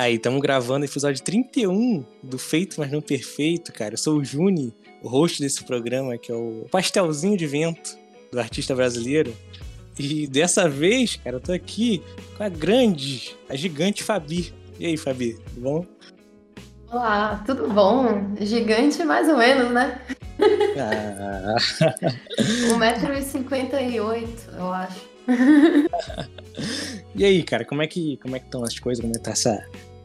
Aí, estamos gravando o episódio 31 do Feito, mas não Perfeito, cara. Eu sou o Juni, o host desse programa, que é o Pastelzinho de Vento do artista brasileiro. E dessa vez, cara, eu tô aqui com a grande, a gigante Fabi. E aí, Fabi, tudo bom? Olá, tudo bom? Gigante mais ou menos, né? Ah. 1,58m, eu acho. e aí, cara, como é que como é que estão as coisas? Como é que tá essa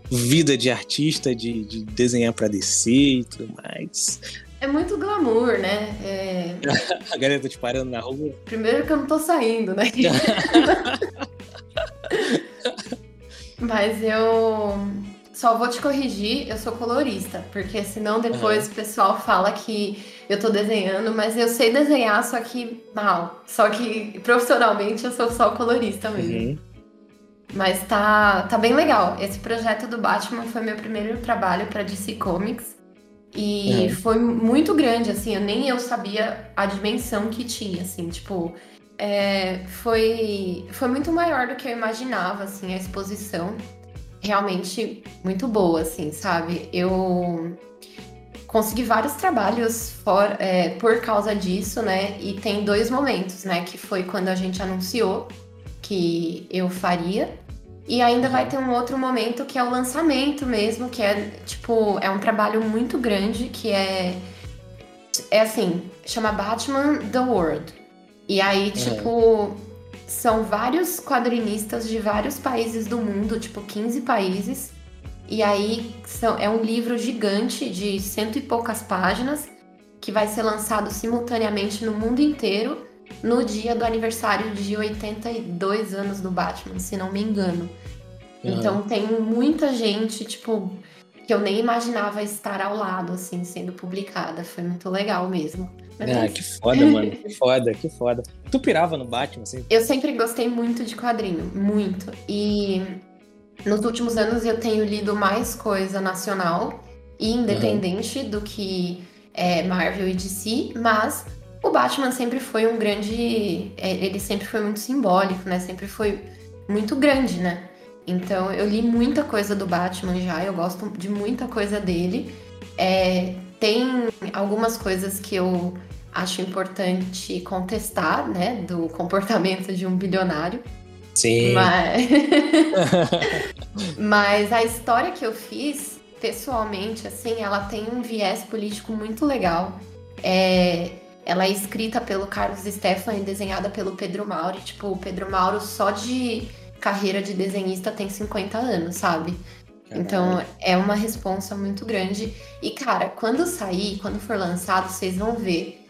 vida de artista, de, de desenhar pra descer e tudo mais? É muito glamour, né? É... A galera tá te parando na rua. Primeiro que eu não tô saindo, né? Mas eu só vou te corrigir, eu sou colorista, porque senão depois uhum. o pessoal fala que eu tô desenhando, mas eu sei desenhar, só que mal. Só que profissionalmente eu sou só colorista mesmo. Uhum. Mas tá, tá bem legal. Esse projeto do Batman foi meu primeiro trabalho para DC Comics. E uhum. foi muito grande, assim, eu nem eu sabia a dimensão que tinha, assim, tipo, é, foi, foi muito maior do que eu imaginava, assim, a exposição realmente muito boa, assim, sabe? Eu consegui vários trabalhos for, é, por causa disso, né? E tem dois momentos, né? Que foi quando a gente anunciou que eu faria. E ainda vai ter um outro momento que é o lançamento mesmo, que é tipo, é um trabalho muito grande que é é assim, chama Batman The World. E aí, tipo, são vários quadrinistas de vários países do mundo, tipo 15 países. E aí são, é um livro gigante de cento e poucas páginas que vai ser lançado simultaneamente no mundo inteiro no dia do aniversário de 82 anos do Batman, se não me engano. Uhum. Então tem muita gente, tipo, que eu nem imaginava estar ao lado, assim, sendo publicada. Foi muito legal mesmo. ah, que foda, mano. Que foda, que foda. Tu pirava no Batman, assim? Eu sempre gostei muito de quadrinho, muito. E nos últimos anos eu tenho lido mais coisa nacional e independente uhum. do que é, Marvel e DC, mas o Batman sempre foi um grande. É, ele sempre foi muito simbólico, né? Sempre foi muito grande, né? Então eu li muita coisa do Batman já, eu gosto de muita coisa dele. É, tem algumas coisas que eu acho importante contestar, né? Do comportamento de um bilionário. Sim. Mas, Mas a história que eu fiz, pessoalmente, assim, ela tem um viés político muito legal. É, ela é escrita pelo Carlos Stefan e desenhada pelo Pedro Mauro. Tipo, o Pedro Mauro só de carreira de desenhista tem 50 anos, sabe? Então é uma responsa muito grande. E, cara, quando sair, quando for lançado, vocês vão ver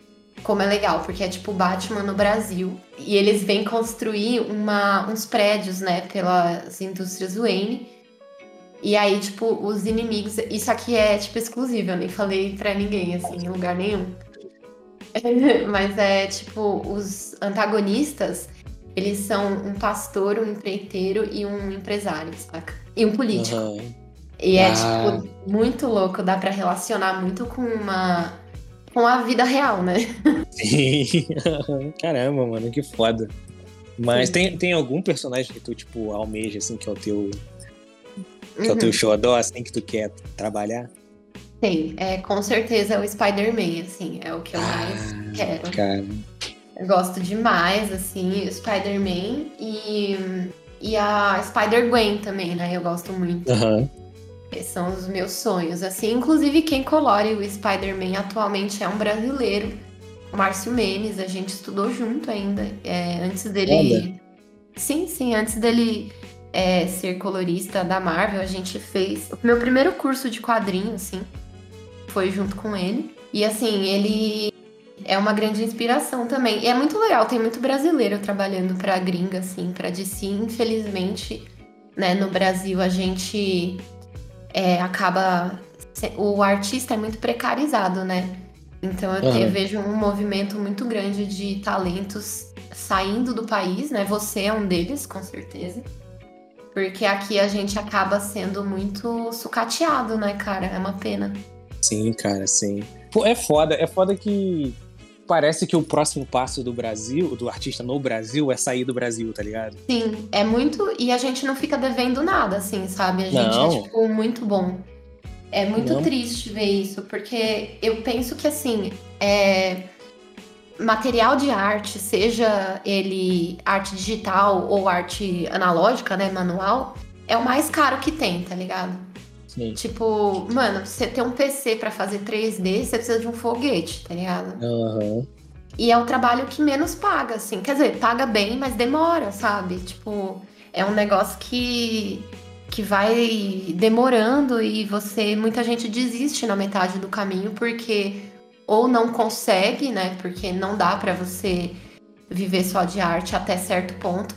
como é legal, porque é tipo Batman no Brasil. E eles vêm construir uma, uns prédios, né, pelas indústrias Wayne. E aí, tipo, os inimigos. Isso aqui é, tipo, exclusivo, eu nem falei pra ninguém, assim, em lugar nenhum. Mas é, tipo, os antagonistas, eles são um pastor, um empreiteiro e um empresário, saca? E um político. Uhum. E é, ah. tipo, muito louco, dá para relacionar muito com uma. com a vida real, né? Sim. Caramba, mano, que foda. Mas tem, tem algum personagem que tu, tipo, almeja, assim, que é o teu. que uhum. é o teu uhum. xodó, assim, que tu quer trabalhar? Tem, é, com certeza é o Spider-Man, assim, é o que eu mais ah, quero. Cara. Eu gosto demais, assim, Spider-Man e, e a Spider-Gwen também, né? Eu gosto muito. Uhum. Esses são os meus sonhos, assim. Inclusive, quem colore o Spider-Man atualmente é um brasileiro, Márcio Menes. A gente estudou junto ainda, é, antes dele... Olha. Sim, sim, antes dele é, ser colorista da Marvel, a gente fez... O meu primeiro curso de quadrinho, assim, foi junto com ele. E, assim, ele é uma grande inspiração também. E é muito legal, tem muito brasileiro trabalhando pra gringa, assim, pra DC. Infelizmente, né, no Brasil a gente é, acaba. O artista é muito precarizado, né? Então eu, uhum. vejo um movimento muito grande de talentos saindo do país, né? Você é um deles, com certeza. Porque aqui a gente acaba sendo muito sucateado, né, cara? É uma pena. Sim, cara, sim. Pô, é foda, é foda que parece que o próximo passo do Brasil, do artista no Brasil, é sair do Brasil, tá ligado? Sim, é muito. E a gente não fica devendo nada, assim, sabe? A gente é, não. é, tipo, muito bom. É muito não. triste ver isso, porque eu penso que, assim, é... material de arte, seja ele arte digital ou arte analógica, né, manual, é o mais caro que tem, tá ligado? Sim. Tipo, mano, você ter um PC para fazer 3D, você precisa de um foguete, tá ligado? Uhum. E é o trabalho que menos paga, assim. Quer dizer, paga bem, mas demora, sabe? Tipo, é um negócio que, que vai demorando e você. Muita gente desiste na metade do caminho porque ou não consegue, né? Porque não dá para você viver só de arte até certo ponto.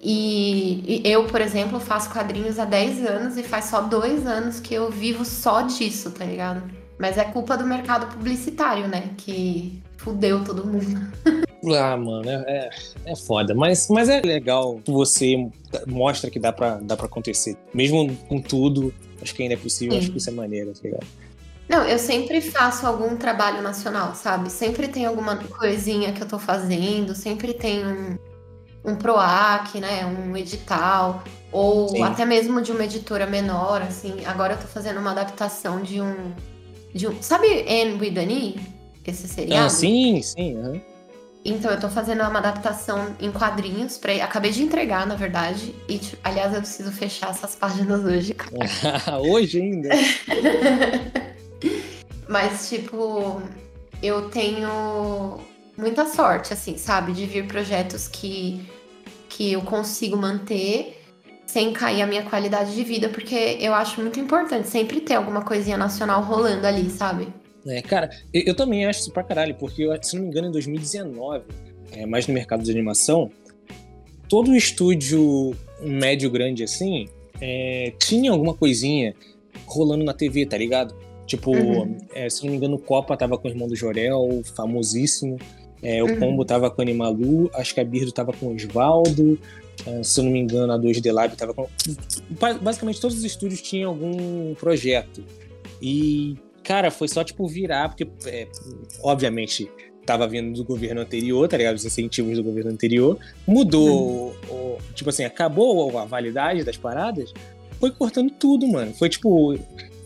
E, e, eu, por exemplo, faço quadrinhos há 10 anos e faz só dois anos que eu vivo só disso, tá ligado? Mas é culpa do mercado publicitário, né? Que fudeu todo mundo. Ah, mano, é, é, foda. Mas, mas é legal que você mostra que dá pra, dá pra acontecer. Mesmo com tudo, acho que ainda é possível, Sim. acho que isso é maneiro, tá ligado? Não, eu sempre faço algum trabalho nacional, sabe? Sempre tem alguma coisinha que eu tô fazendo, sempre tem um, um PROAC, né, um edital, ou Sim. até mesmo de uma editora menor, assim. Agora eu tô fazendo uma adaptação de um. De um sabe Anne with an E? Esse seriado? Ah, sim, sim. Uhum. Então, eu tô fazendo uma adaptação em quadrinhos. Pra... Acabei de entregar, na verdade. E, tipo, aliás, eu preciso fechar essas páginas hoje, hoje ainda? Mas, tipo, eu tenho muita sorte, assim, sabe? De vir projetos que, que eu consigo manter sem cair a minha qualidade de vida, porque eu acho muito importante sempre ter alguma coisinha nacional rolando ali, sabe? É, cara, eu, eu também acho isso pra caralho, porque, eu, se não me engano, em 2019, é, mais no mercado de animação, todo estúdio médio grande assim é, tinha alguma coisinha rolando na TV, tá ligado? Tipo, uhum. é, se não me engano, o Copa tava com o irmão do Jorel, famosíssimo. É, o. Pombo tava com a Animalu, acho que a Birdo tava com o Osvaldo, é, se eu não me engano, a 2D Lab tava com. Basicamente, todos os estúdios tinham algum projeto. E, cara, foi só, tipo, virar, porque, é, obviamente, tava vindo do governo anterior, tá ligado? Os incentivos do governo anterior. Mudou, uhum. tipo assim, acabou a validade das paradas, foi cortando tudo, mano. Foi, tipo.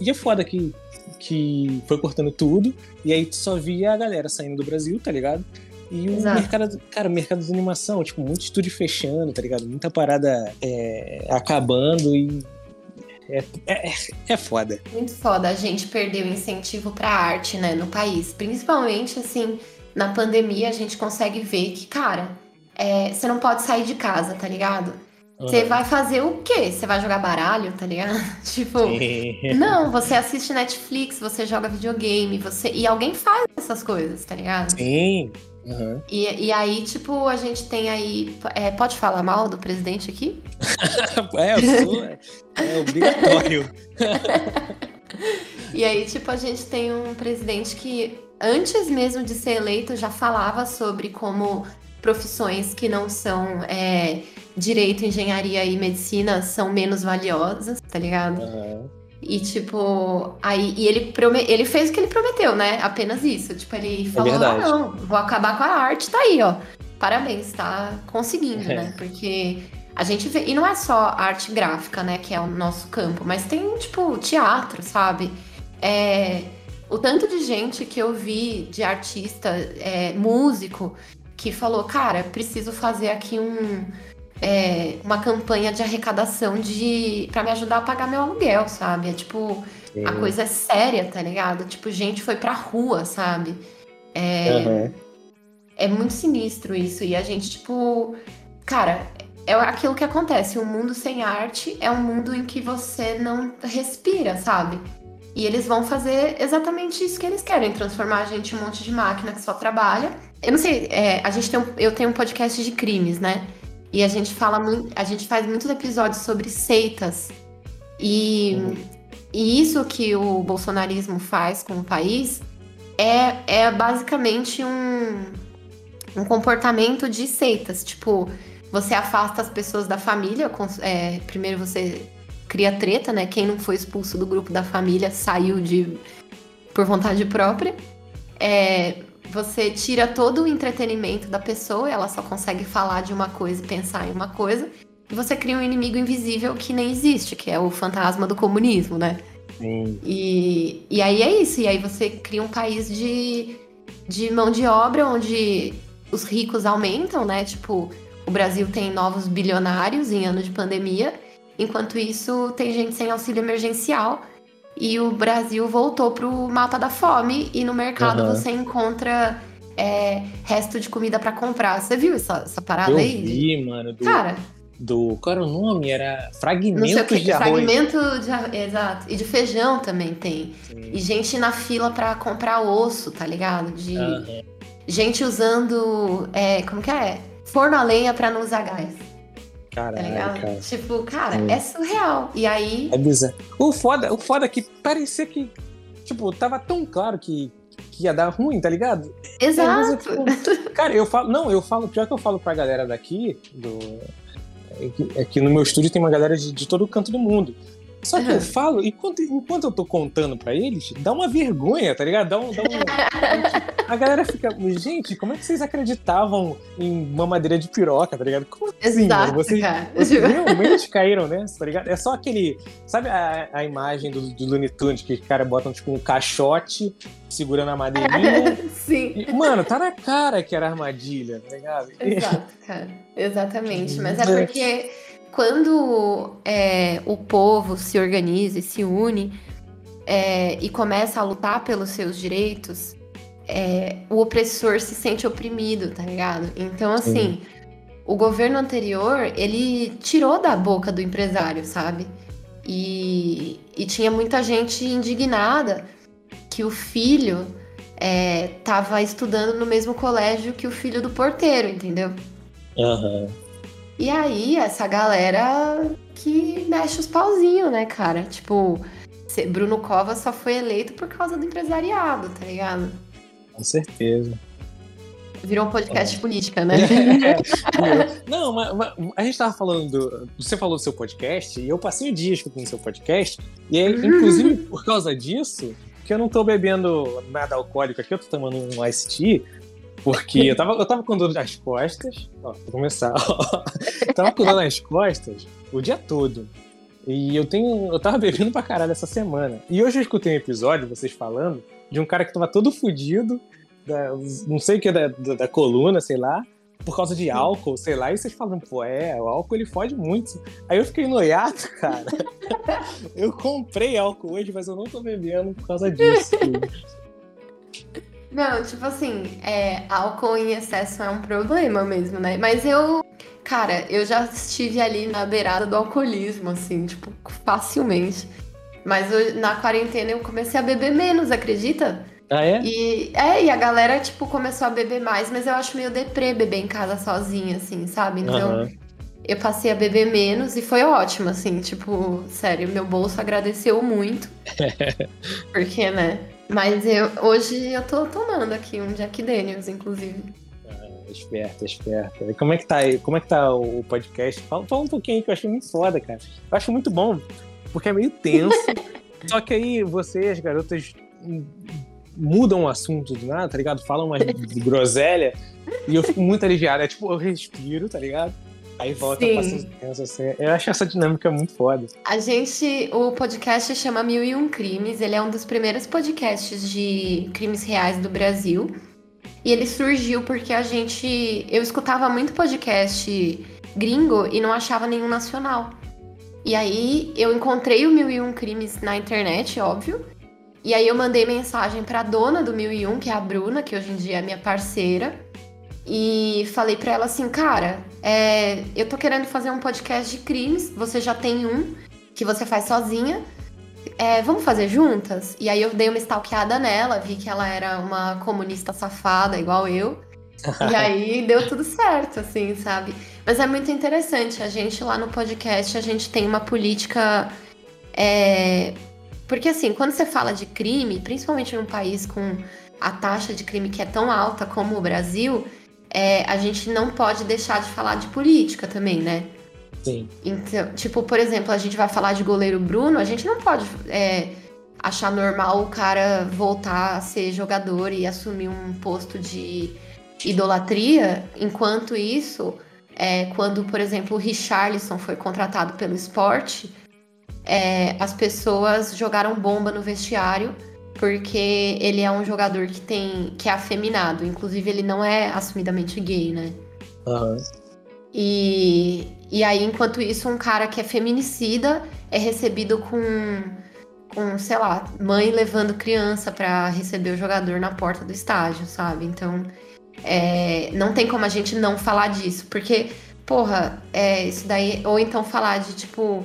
E é foda que que foi cortando tudo, e aí tu só via a galera saindo do Brasil, tá ligado? E o Exato. mercado, cara, o mercado de animação, tipo, muito estúdio fechando, tá ligado? Muita parada é, acabando e. É, é, é foda. Muito foda. A gente perdeu incentivo pra arte, né, no país. Principalmente, assim, na pandemia, a gente consegue ver que, cara, é, você não pode sair de casa, tá ligado? Você vai fazer o quê? Você vai jogar baralho, tá ligado? tipo, Sim. não, você assiste Netflix, você joga videogame, você e alguém faz essas coisas, tá ligado? Sim. Uhum. E, e aí, tipo, a gente tem aí. É, pode falar mal do presidente aqui? é, eu sou, é, é obrigatório. e aí, tipo, a gente tem um presidente que, antes mesmo de ser eleito, já falava sobre como profissões que não são é, direito, engenharia e medicina são menos valiosas, tá ligado? Uhum. E, tipo, aí e ele, prome, ele fez o que ele prometeu, né? Apenas isso. Tipo, ele é falou: é ah, não, vou acabar com a arte, tá aí, ó. Parabéns, tá conseguindo, é. né? Porque a gente vê. E não é só arte gráfica, né? Que é o nosso campo, mas tem, tipo, teatro, sabe? É, o tanto de gente que eu vi de artista, é, músico, que falou, cara, preciso fazer aqui um, é, uma campanha de arrecadação de para me ajudar a pagar meu aluguel, sabe? É tipo, Sim. a coisa é séria, tá ligado? Tipo, gente foi pra rua, sabe? É, uhum. é muito sinistro isso. E a gente, tipo, cara, é aquilo que acontece. Um mundo sem arte é um mundo em que você não respira, sabe? E eles vão fazer exatamente isso que eles querem, transformar a gente em um monte de máquina que só trabalha eu não sei, é, a gente tem um, eu tenho um podcast de crimes, né? E a gente fala muito, a gente faz muitos episódios sobre seitas. E, uhum. e isso que o bolsonarismo faz com o país é, é basicamente um, um comportamento de seitas. Tipo, você afasta as pessoas da família. É, primeiro você cria treta, né? Quem não foi expulso do grupo da família saiu de por vontade própria. É, você tira todo o entretenimento da pessoa, ela só consegue falar de uma coisa e pensar em uma coisa, e você cria um inimigo invisível que nem existe, que é o fantasma do comunismo, né? Sim. E, e aí é isso, e aí você cria um país de, de mão de obra onde os ricos aumentam, né? Tipo, o Brasil tem novos bilionários em ano de pandemia, enquanto isso tem gente sem auxílio emergencial. E o Brasil voltou pro mapa da fome e no mercado Aham. você encontra é, resto de comida pra comprar. Você viu essa, essa parada Eu aí? vi, mano, do, Cara, do. Qual era o nome? Era Fragmentos que, de Arroz. fragmento de exato. E de feijão também tem. Sim. E gente na fila pra comprar osso, tá ligado? De Aham. gente usando, é, como que é? Forno a lenha pra não usar gás, tá ligado? cara. Tipo, cara, Sim. é surreal. E aí, É bizarro. O foda, o foda é que parecia que, tipo, tava tão claro que, que ia dar ruim, tá ligado? exato. Mas eu, tipo, cara, eu falo. Não, eu falo, pior que eu falo pra galera daqui, do. É que, é que no meu estúdio tem uma galera de, de todo canto do mundo. Só que Aham. eu falo, enquanto, enquanto eu tô contando pra eles, dá uma vergonha, tá ligado? Dá um. Dá um- a galera fica. Gente, como é que vocês acreditavam em mamadeira de piroca, tá ligado? Como assim, Exato, mano? Vocês, vocês realmente caíram nessa, tá ligado? É só aquele. Sabe a, a imagem do, do Looney Tunes que os caras botam tipo um caixote segurando a madeirinha? Sim. E, mano, tá na cara que era armadilha, tá ligado? Exato, cara. Exatamente. Mas É. porque quando é, o povo se organiza e se une é, e começa a lutar pelos seus direitos, é, o opressor se sente oprimido, tá ligado? Então, assim, o governo anterior, ele tirou da boca do empresário, sabe? E, e tinha muita gente indignada que o filho é, tava estudando no mesmo colégio que o filho do porteiro, entendeu? Aham. E aí, essa galera que mexe os pauzinhos, né, cara? Tipo, Bruno Covas só foi eleito por causa do empresariado, tá ligado? Com certeza. Virou um podcast de política, né? É, Não, mas, mas a gente tava falando. do- Você falou do seu podcast, e eu passei o dia escutando seu podcast, e é, inclusive por causa disso que eu não tô bebendo nada alcoólico aqui, eu tô tomando um iced tea, porque eu tava, eu tava com dor nas costas. Ó, vou começar. tava com dor nas costas o dia todo. E eu tenho. Eu tava bebendo pra caralho essa semana. E hoje eu escutei um episódio, vocês falando, de um cara que tava todo fudido, da- não sei o que, da, da, da coluna, sei lá, por causa de álcool, sei lá, e vocês falam, pô, é, o álcool ele fode muito. Aí eu fiquei noiado, cara. eu comprei álcool hoje, mas eu não tô bebendo por causa disso. Não, tipo assim, é, álcool em excesso é um problema mesmo, né? Mas eu, cara, eu já estive ali na beirada do alcoolismo, assim, tipo, facilmente. Mas eu- na quarentena eu comecei a beber menos, acredita? ah, é? E, é, e a galera, tipo, começou a beber mais, mas eu acho meio deprê beber em casa sozinha, assim, sabe? Então, Aham. eu passei a beber menos e foi ótimo, assim, tipo, sério, meu bolso agradeceu muito. porque, né? Mas eu, hoje eu tô tomando aqui um Jack Daniels, inclusive. Ah, Esperta, esperta. E como é que tá aí? Como é que tá o podcast? Fala, fala um pouquinho aí, que eu acho muito foda, cara. Eu acho muito bom, porque é meio tenso. só que aí você, as garotas, mudam o assunto do nada, tá ligado? Falam umas groselha e eu fico muito aliviado. É tipo, eu respiro, tá ligado? Aí volta Sim. pra ser tenso, assim. Eu acho essa dinâmica muito foda. A gente, o podcast chama Mil e Um Crimes, ele é um dos primeiros podcasts de crimes reais do Brasil. E ele surgiu porque a gente, eu escutava muito podcast gringo e não achava nenhum nacional. E aí eu encontrei o Mil e Um Crimes na internet, óbvio. E aí eu mandei mensagem pra dona do Mil e Um, que é a Bruna, que hoje em dia é minha parceira. E falei pra ela assim, cara, é, eu tô querendo fazer um podcast de crimes. Você já tem um que você faz sozinha. É, vamos fazer juntas? E aí eu dei uma stalkeada nela, vi que ela era uma comunista safada, igual eu. E aí deu tudo certo, assim, sabe? Mas é muito interessante. A gente lá no podcast, a gente tem uma política. é, Porque assim, quando você fala de crime, principalmente num país com a taxa de crime que é tão alta como o Brasil, é, a gente não pode deixar de falar de política também, né? Sim. Então, tipo, por exemplo, a gente vai falar de goleiro Bruno, a gente não pode é, achar normal o cara voltar a ser jogador e assumir um posto de idolatria, enquanto isso, é, quando, por exemplo, o Richarlison foi contratado pelo esporte, é, as pessoas jogaram bomba no vestiário porque ele é um jogador que tem que é afeminado. Inclusive, ele não é assumidamente gay, né? Aham. E, e aí, enquanto isso, um cara que é feminicida é recebido com, com sei lá, mãe levando criança pra receber o jogador na porta do estádio, sabe? Então, é, não tem como a gente não falar disso, porque, porra, é, isso daí. Ou então falar de tipo.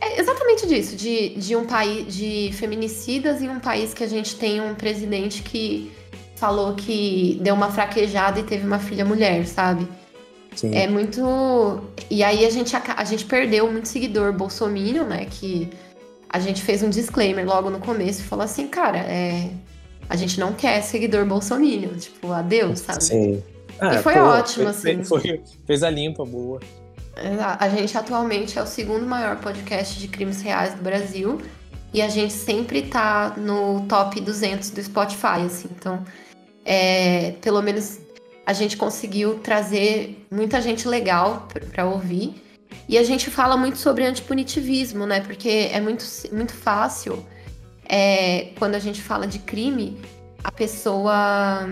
É exatamente disso, de, de um país de feminicidas em um país que a gente tem um presidente que falou que deu uma fraquejada e teve uma filha mulher, sabe? Sim. É muito. E aí a gente, a gente perdeu muito seguidor bolsominion, né? Que a gente fez um disclaimer logo no começo e falou assim, cara, é... a gente não quer seguidor bolsominion, tipo, adeus, sabe? Sim. Ah, E foi ótimo, foi- assim. foi- fez a limpa boa. A gente atualmente é o segundo maior podcast de crimes reais do Brasil e a gente sempre tá no top 200 do Spotify, assim. Então, é, pelo menos a gente conseguiu trazer muita gente legal pra ouvir. E a gente fala muito sobre antipunitivismo, né? Porque é muito, muito fácil é, quando a gente fala de crime, a pessoa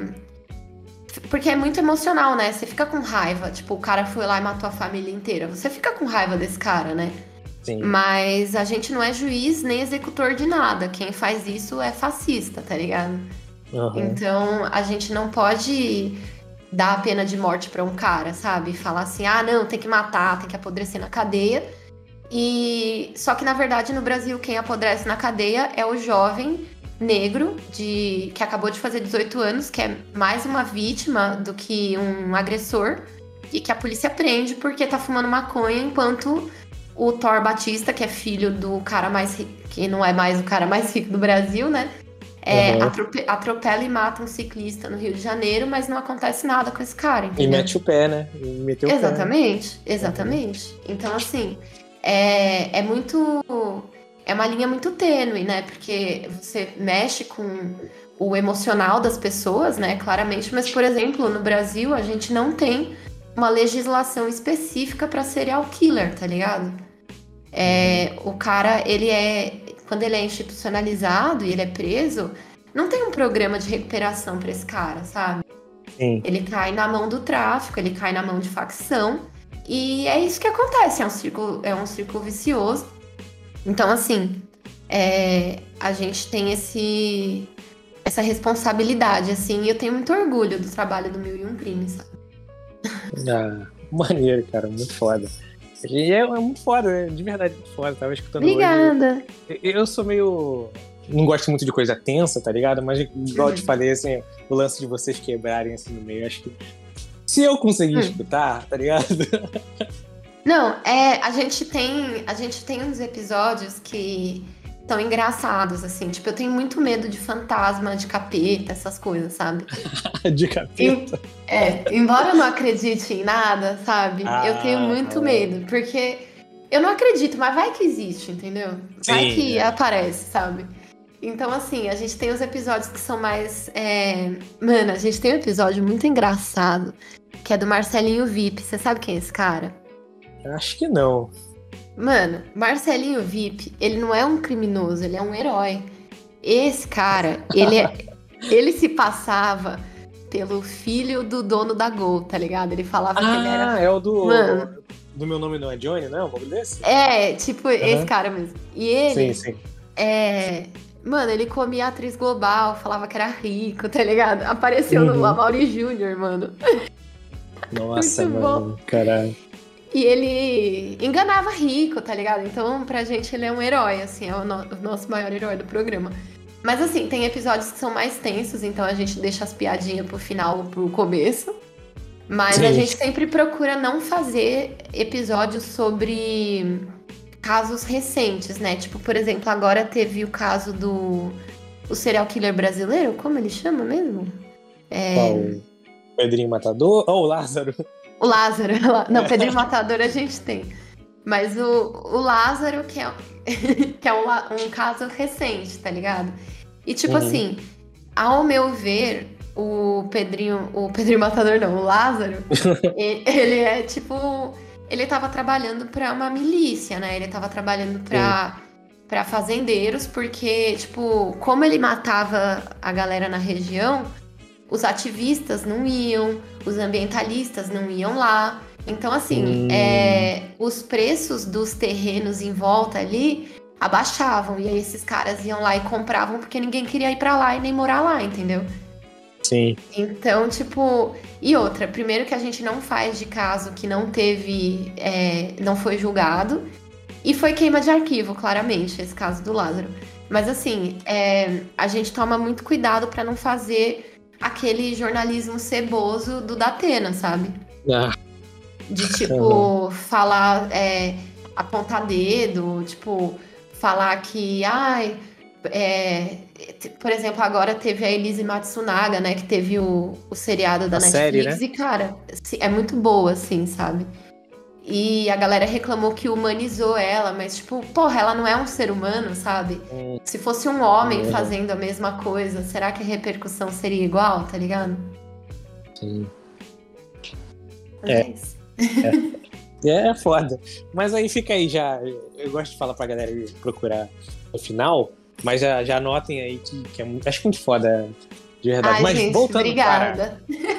porque é muito emocional, né? Você fica com raiva. Tipo, o cara foi lá e matou a família inteira. Você fica com raiva desse cara, né? Sim. Mas a gente não é juiz nem executor de nada. Quem faz isso é fascista, tá ligado? Aham. Então a gente não pode dar a pena de morte pra um cara, sabe? Falar assim, ah, não, tem que matar, tem que apodrecer na cadeia. E só que na verdade no Brasil quem apodrece na cadeia é o jovem negro de que acabou de fazer 18 anos, que é mais uma vítima do que um agressor e que a polícia prende porque tá fumando maconha enquanto o Thor Batista, que é filho do cara mais rico, que não é mais o cara mais rico do Brasil, né? É, Uhum. atrope- atropela e mata um ciclista no Rio de Janeiro, mas não acontece nada com esse cara, E entendeu? mete o pé, né? E meteu o pé. Exatamente, exatamente. Então, assim, é, é muito. É uma linha muito tênue, né? Porque você mexe com o emocional das pessoas, né? Claramente. Mas, por exemplo, no Brasil, a gente não tem uma legislação específica para serial killer, tá ligado? É, o cara, ele é. Quando ele é institucionalizado e ele é preso, não tem um programa de recuperação para esse cara, sabe? Sim. Ele cai na mão do tráfico, ele cai na mão de facção. E é isso que acontece, é um círculo, é um círculo vicioso. Então, assim, é, a gente tem esse, essa responsabilidade, assim, e eu tenho muito orgulho do trabalho do Mil e Um Crimes, sabe? Ah, maneiro, cara. Muito foda. E é, é muito foda, né? De verdade, muito foda. Tava escutando hoje. Obrigada! Eu sou meio. Não gosto muito de coisa tensa, tá ligado? Mas, igual eu te Uhum. falei, assim, o lance de vocês quebrarem assim no meio, acho que. Se eu conseguir Hum. escutar, tá ligado? Não, é, a gente tem, a gente tem uns episódios que são engraçados, assim. Tipo, eu tenho muito medo de fantasma, de capeta, essas coisas, sabe? de capeta. É, embora eu não acredite em nada, sabe? Ah, eu tenho muito é. medo, porque eu não acredito, mas vai que existe, entendeu? Vai Sim, que é. aparece, sabe? Então, assim, a gente tem os episódios que são mais. é, Mano, a gente tem um episódio muito engraçado, que é do Marcelinho VIP. Você sabe quem é esse cara? Acho que não. Mano, Marcelinho VIP, ele não é um criminoso, ele é um herói. Esse cara, ele, é- ele se passava pelo filho do dono da Gol, tá ligado? Ele falava que ele era. Ah, é o do. Mano. Do meu nome não é Johnny, não? Um bagulho desse? É, tipo, esse Aham. cara mesmo. E ele, Sim, sim. é. Mano, ele comia atriz global, falava que era rico, tá ligado? Apareceu Uhum. no Amaury Júnior, mano. Nossa, mano. Caralho. E ele enganava rico, tá ligado? Então, pra gente, ele é um herói, assim, é o, no- o nosso maior herói do programa. Mas, assim, tem episódios que são mais tensos, então a gente deixa as piadinhas pro final ou pro começo. Mas a Sim. gente sempre procura não fazer episódios sobre casos recentes, né? Tipo, por exemplo, agora teve o caso do o serial killer brasileiro, como ele chama mesmo? É, Qual? Pedrinho Matador? Oh, o Lázaro. O Lázaro. Não, Pedrinho Matador a gente tem. Mas o, o Lázaro, que é, que é um, um caso recente, tá ligado? E tipo uhum. assim, ao meu ver, o Pedrinho, o Pedrinho Matador não, o Lázaro, ele é tipo, ele tava trabalhando para uma milícia, né? Ele tava trabalhando para para fazendeiros, porque tipo, como ele matava a galera na região, os ativistas não iam, os ambientalistas não iam lá. Então, assim, hum. é, os preços dos terrenos em volta ali abaixavam. E aí esses caras iam lá e compravam porque ninguém queria ir para lá e nem morar lá, entendeu? Sim. Então, tipo. E outra, primeiro que a gente não faz de caso que não teve. É, não foi julgado. E foi queima de arquivo, claramente, esse caso do Lázaro. Mas assim, é, a gente toma muito cuidado para não fazer aquele jornalismo ceboso do Datena, sabe? Ah. De tipo, uhum. falar, é, apontar dedo, tipo, falar que, ai, é, por exemplo, agora teve a Elise Matsunaga, né? Que teve o, o seriado da a Netflix. Série, né? E, cara, é muito boa, assim, sabe? E a galera reclamou que humanizou ela, mas, tipo, porra, ela não é um ser humano, sabe? Hum. Se fosse um homem hum. fazendo a mesma coisa, será que a repercussão seria igual, tá ligado? Sim. É. É. é. é foda. Mas aí fica aí já. Eu gosto de falar pra galera procurar no final, mas já, já anotem aí que, que é muito, acho muito foda, de verdade. Ai, mas gente, voltando obrigada. Para...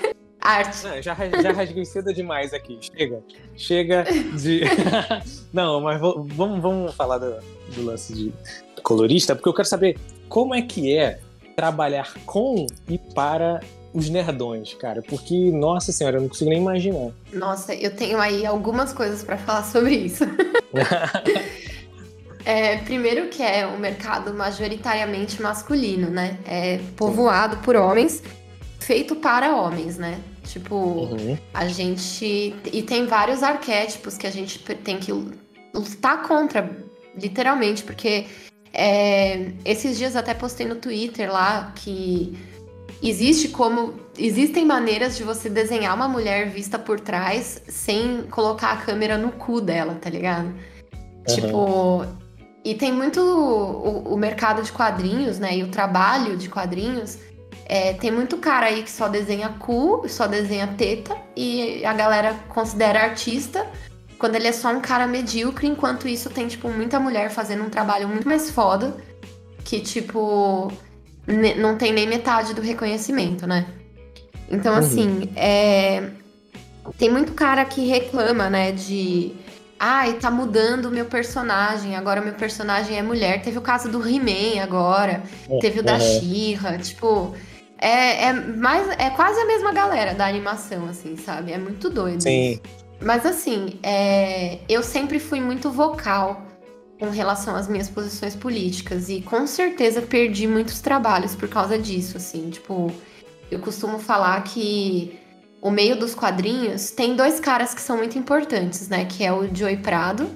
Arte. Não, já, já rasguei cedo demais aqui. Chega. Chega de. Não, mas vamos, vamos falar do, do lance de colorista, porque eu quero saber como é que é trabalhar com e para os nerdões, cara. Porque, nossa senhora, eu não consigo nem imaginar. Nossa, eu tenho aí algumas coisas para falar sobre isso. é, primeiro que é um mercado majoritariamente masculino, né? É povoado por homens, feito para homens, né? Tipo, uhum. a gente. E tem vários arquétipos que a gente tem que lutar contra, literalmente, porque é, esses dias até postei no Twitter lá que existe como. Existem maneiras de você desenhar uma mulher vista por trás sem colocar a câmera no cu dela, tá ligado? Uhum. Tipo. E tem muito o, o mercado de quadrinhos, né? E o trabalho de quadrinhos é, tem muito cara aí que só desenha cu, só desenha teta, e a galera considera artista quando ele é só um cara medíocre, enquanto isso tem, tipo, muita mulher fazendo um trabalho muito mais foda, que, tipo, não tem nem metade do reconhecimento, né? Então, uhum. assim, é... tem muito cara que reclama, né, de. Ai, tá mudando o meu personagem, agora o meu personagem é mulher. Teve o caso do He-Man agora, é, teve o da é. She-Ra, tipo é, é, mais, é quase a mesma galera da animação, assim, sabe? É muito doido. Sim. Mas assim, é, eu sempre fui muito vocal com relação às minhas posições políticas e com certeza perdi muitos trabalhos por causa disso, assim, tipo, eu costumo falar que o meio dos quadrinhos tem dois caras que são muito importantes, né, que é o Joey Prado,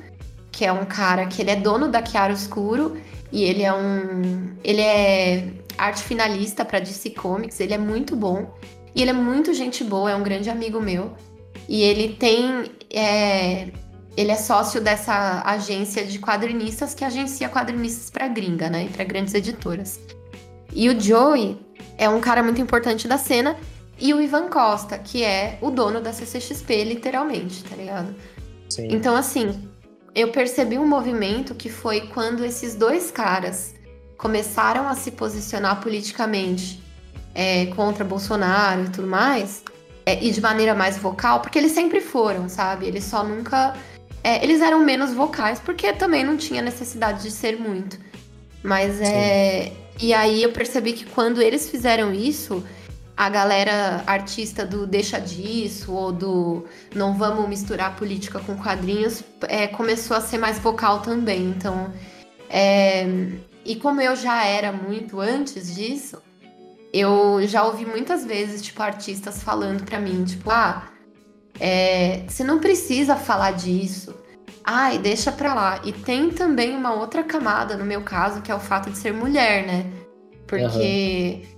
que é um cara que ele é dono da Chiaroscuro e ele é um ele é arte finalista para DC Comics, ele é muito bom. E ele é muito gente boa, é um grande amigo meu. E ele tem. É, ele é sócio dessa agência de quadrinistas que agencia quadrinistas para gringa, né? Para grandes editoras. E o Joey é um cara muito importante da cena. E o Ivan Costa, que é o dono da CCXP, literalmente, tá ligado? Sim. Então, assim, eu percebi um movimento que foi quando esses dois caras começaram a se posicionar politicamente é, contra Bolsonaro e tudo mais, é, e de maneira mais vocal, porque eles sempre foram, sabe? Eles só nunca. É, eles eram menos vocais, porque também não tinha necessidade de ser muito. Mas é. Sim. E aí eu percebi que quando eles fizeram isso, a galera artista do deixa disso ou do não vamos misturar política com quadrinhos é, começou a ser mais vocal também. Então, é, e como eu já era muito antes disso, eu já ouvi muitas vezes, tipo, artistas falando pra mim, tipo, ah, é, você não precisa falar disso. Ai, deixa pra lá. E tem também uma outra camada, no meu caso, que é o fato de ser mulher, né? Porque uhum.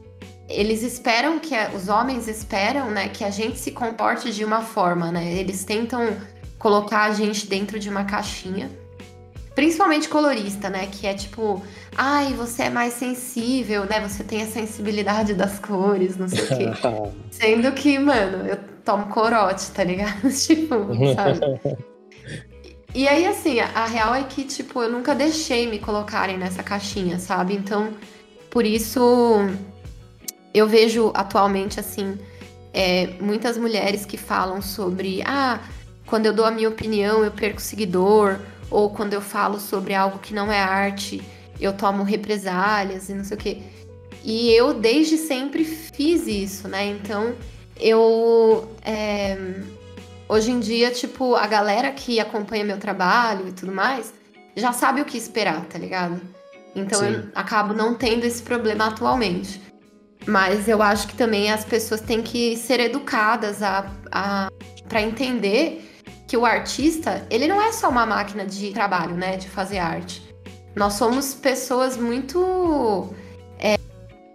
Eles esperam que. Os homens esperam, né, que a gente se comporte de uma forma, né? Eles tentam colocar a gente dentro de uma caixinha. Principalmente colorista, né? Que é tipo, ai, você é mais sensível, né? Você tem a sensibilidade das cores, não sei o quê. Sendo que, mano, eu tomo corote, tá ligado? tipo, sabe? E aí, assim, a real é que, tipo, eu nunca deixei me colocarem nessa caixinha, sabe? Então, por isso, eu vejo atualmente, assim, é, muitas mulheres que falam sobre, ah, quando eu dou a minha opinião eu perco seguidor, ou quando eu falo sobre algo que não é arte, eu tomo represálias e não sei o quê. E eu desde sempre fiz isso, né? Então eu é, hoje em dia, tipo, a galera que acompanha meu trabalho e tudo mais já sabe o que esperar, tá ligado? Então Sim. eu acabo não tendo esse problema atualmente. Mas eu acho que também as pessoas têm que ser educadas a, a para entender que o artista, ele não é só uma máquina de trabalho, né, de fazer arte. Nós somos pessoas muito é,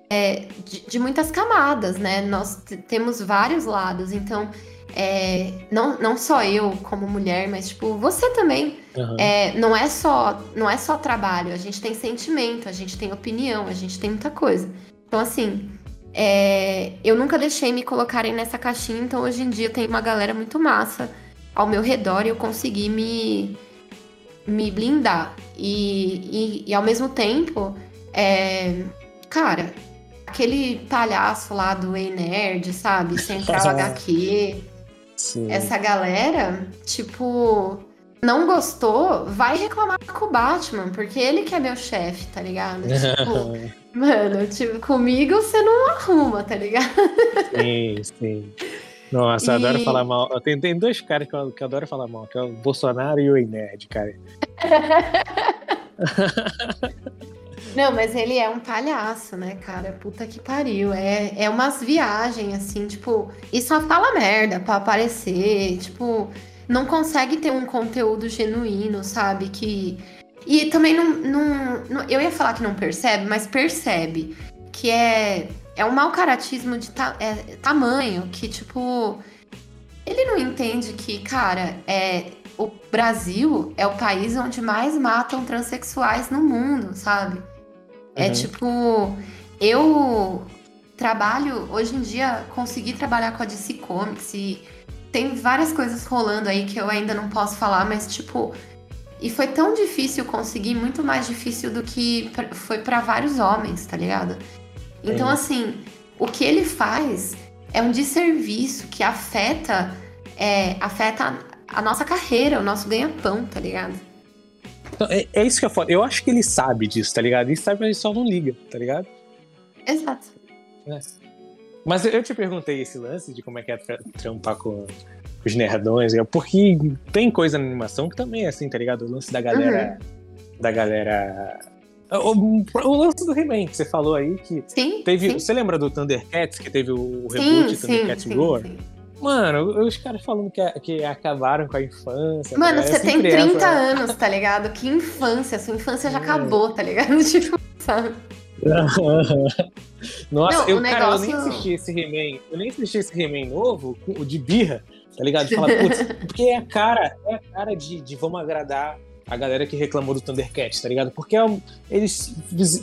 é, de, de, muitas camadas, né? Nós temos vários lados, então é, não, não só eu como mulher, mas tipo você também. Uhum. É, não é só não é só trabalho. A gente tem sentimento, a gente tem opinião, a gente tem muita coisa. Então assim, é, eu nunca deixei me colocarem nessa caixinha. Então hoje em dia tem uma galera muito massa ao meu redor e eu consegui me, me blindar. E, e, e ao mesmo tempo, é, cara, aquele palhaço lá do Ei Nerd, sabe? Central HQ. Sim. Essa galera, tipo, não gostou, vai reclamar com o Batman, porque ele que é meu chefe, tá ligado? Tipo, mano, tipo, comigo você não arruma, tá ligado? Sim, sim. Nossa, e... eu adoro falar mal. Tem, tem dois caras que eu, que eu adoro falar mal, que é o Bolsonaro e o Inerd, cara. Não, mas ele é um palhaço, né, cara? Puta que pariu. É, é umas viagens, assim, tipo, e só fala merda pra aparecer. Tipo, não consegue ter um conteúdo genuíno, sabe? Que. E também não, não, não. Eu ia falar que não percebe, mas percebe. Que é é um mau caratismo de ta é, tamanho que, tipo, ele não entende que, cara, é, o Brasil é o país onde mais matam transexuais no mundo, sabe? É uhum. tipo, eu trabalho, hoje em dia, consegui trabalhar com a DC Comics e tem várias coisas rolando aí que eu ainda não posso falar, mas tipo, e foi tão difícil conseguir, muito mais difícil do que foi para vários homens, tá ligado? Então, é. assim, o que ele faz é um desserviço que afeta, é, afeta a nossa carreira, o nosso ganha-pão, tá ligado? Então, é, é, isso que é foda. Eu acho que ele sabe disso, tá ligado? Ele sabe, mas ele só não liga, tá ligado? Exato. É. Mas eu te perguntei esse lance de como é que é trampar com os nerdões, porque tem coisa na animação que também é assim, tá ligado? O lance da galera. Uhum. Da galera o, o, lance do He-Man que você falou aí, que sim, teve. Sim. Você lembra do Thundercats, que teve o reboot sim, Thundercats sim, Roar? Sim. Mano, os caras falando que, que acabaram com a infância. Mano, você tem 30 anos, tá ligado? Que infância, sua infância já é. acabou, tá ligado? Tipo, sabe? Nossa, Não, eu, negócio... cara, eu nem assisti esse He-Man. Eu nem assisti esse He-Man novo, o de birra, tá ligado? Putz, porque é a cara, é a cara de, de vamos agradar a galera que reclamou do Thundercats, tá ligado? Porque é eles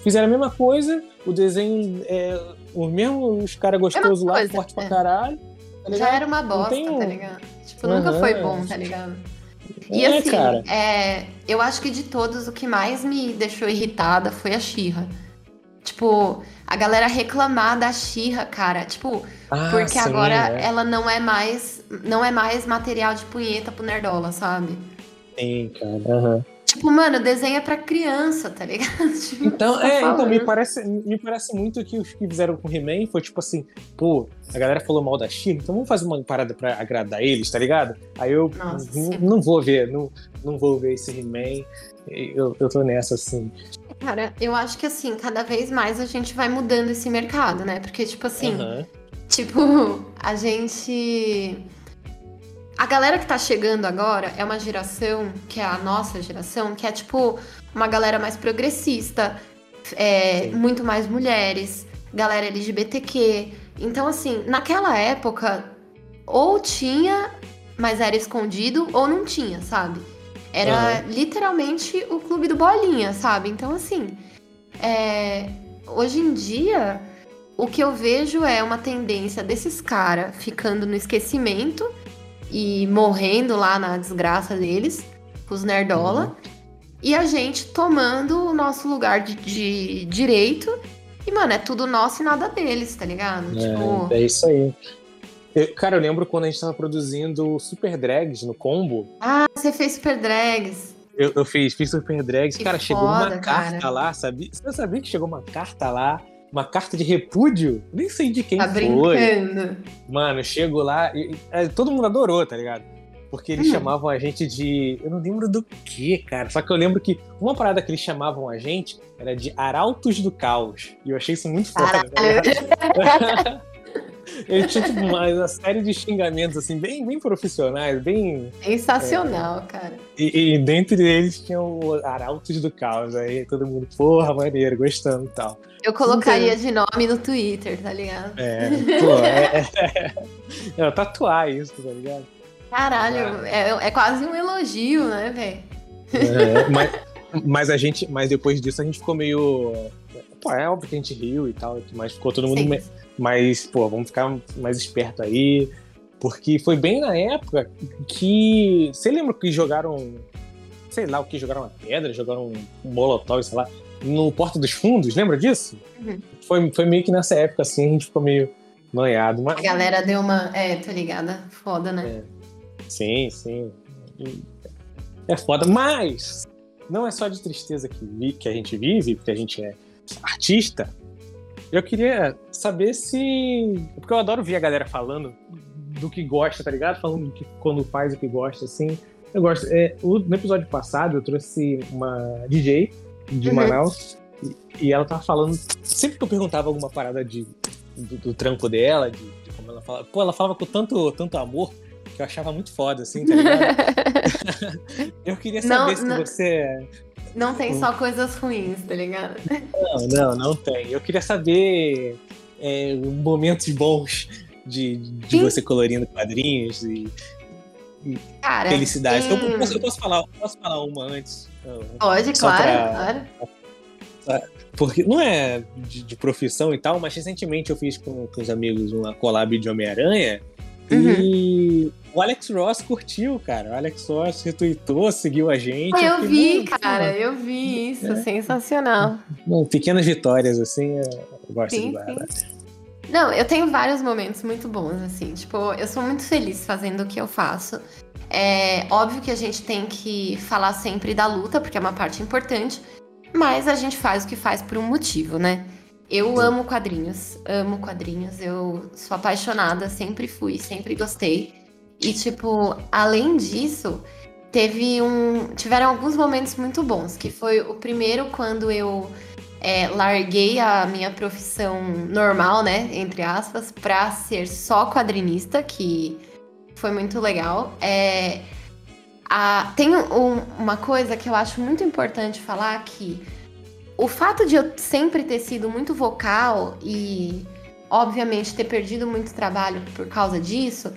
fizeram a mesma coisa, o desenho é o mesmo, os caras gostosos lá, coisa, forte é. pra caralho. Tá Já era uma bosta, um... tá ligado? Tipo, uhum. nunca foi bom, tá ligado? E é, assim, cara. É, eu acho que de todos o que mais me deixou irritada foi a Xirra. Tipo, a galera reclamar da Xirra, cara. Tipo, ah, porque sim, agora é. ela não é mais não é mais material de punheta pro Nerdola, sabe? Sim, cara. Uhum. Tipo, mano, desenha pra criança, tá ligado? Tipo, então, é, falando. então me parece, me parece muito que os que fizeram com o He-Man foi tipo assim, pô, a galera falou mal da She, então vamos fazer uma parada pra agradar eles, tá ligado? Aí eu Nossa, não, vou ver, não, não vou ver esse He-Man. Eu, eu tô nessa, assim. Cara, eu acho que assim, cada vez mais a gente vai mudando esse mercado, né? Porque, tipo assim, uhum. tipo, a gente a galera que tá chegando agora é uma geração, que é a nossa geração, que é tipo uma galera mais progressista, é, muito mais mulheres, galera LGBTQ. Então, assim, naquela época, ou tinha mas era escondido ou não tinha, sabe? Era uhum. literalmente o clube do Bolinha, sabe? Então, assim, é... hoje em dia, o que eu vejo é uma tendência desses caras ficando no esquecimento e morrendo lá na desgraça deles, os nerdola, uhum. e a gente tomando o nosso lugar de, de direito. E, mano, é tudo nosso e nada deles, tá ligado? É, tipo... é isso aí. Eu, cara, eu lembro quando a gente tava produzindo Super Drags no combo. Ah, você fez Super Drags. Eu, eu fiz, fiz Super Drags. Que cara, foda, chegou uma cara. carta lá, sabia? Você sabia que chegou uma carta lá? Uma carta de repúdio? Nem sei de quem tá foi. Brincando. Mano, chego lá e, e, todo mundo adorou, tá ligado? Porque eles hum. chamavam a gente de. Eu não lembro do que, cara. Só que eu lembro que uma parada que eles chamavam a gente era de Arautos do Caos. E eu achei isso muito foda. Tá Ele tinha tipo, uma, série de xingamentos assim, bem, bem profissionais, bem. Sensacional, é, cara. E, e, dentre eles tinha o Arautos do Caos. Aí todo mundo, porra, maneiro, gostando e tal. Eu colocaria então, de nome no Twitter, tá ligado? É, pô, é, é, é, tatuar isso, tá ligado? Caralho, é, é quase um elogio, né, velho? É, mas, mas a gente, mas depois disso a gente ficou meio. Pô, é óbvio que a gente riu e tal, mas ficou todo mundo Sim. Mas, pô, vamos ficar mais esperto aí. Porque foi bem na época que. Você lembra que jogaram. Sei lá o que, jogaram uma pedra, jogaram um molotov, sei lá, no Porta dos Fundos, lembra disso? Uhum. Foi, foi meio que nessa época, assim, a gente ficou meio noiado. Mas... A galera deu uma. É, tô ligada. Foda, né? É. Sim, sim. É foda, mas não é só de tristeza que, vi, que a gente vive, porque a gente é artista. Eu queria saber se. Porque eu adoro ver a galera falando do que gosta, tá ligado? Falando do que quando faz o que gosta, assim. Eu gosto. É, no episódio passado eu trouxe uma DJ de uhum. Manaus e, e, ela tava falando. Sempre que eu perguntava alguma parada de, do, do trampo dela, de, de, como ela fala. Pô, ela falava com tanto, tanto amor que eu achava muito foda, assim, tá ligado? eu queria saber não, se não, você. Não tem só coisas ruins, tá ligado? Não, não, não tem. Eu queria saber é, momentos bons de, de você colorindo quadrinhos e. Cara, felicidade. Hum... Eu, posso, eu, posso, falar, posso falar uma antes? Pode, claro, pra, claro. Porque não é de, de, profissão e tal, mas recentemente eu fiz com, com os amigos uma collab de Homem-Aranha. Uhum. E o Alex Ross curtiu, cara. O Alex Ross retweetou, seguiu a gente. Ah, eu, vi, cara, eu vi isso. É. Sensacional. Bom, pequenas vitórias, assim, eu gosto sim, de guardar. Não, eu tenho vários momentos muito bons, assim. Tipo, eu sou muito feliz fazendo o que eu faço. É óbvio que a gente tem que falar sempre da luta, porque é uma parte importante. Mas a gente faz o que faz por um motivo, né? Eu amo quadrinhos, amo quadrinhos. Eu sou apaixonada, sempre fui, sempre gostei. E, tipo, além disso, teve um. Tiveram alguns momentos muito bons, que foi o primeiro quando eu é, larguei a minha profissão normal, né? Entre aspas, pra ser só quadrinista, que foi muito legal. É, a, tem um, uma coisa que eu acho muito importante falar que o fato de eu sempre ter sido muito vocal e, obviamente, ter perdido muito trabalho por causa disso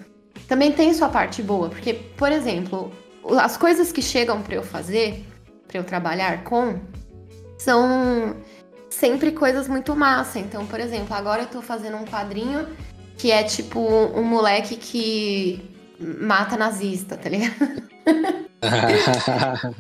também tem sua parte boa, porque, por exemplo, as coisas que chegam para eu fazer, para eu trabalhar com, são sempre coisas muito massa. Então, por exemplo, agora eu tô fazendo um quadrinho que é tipo um moleque que mata nazista, tá ligado?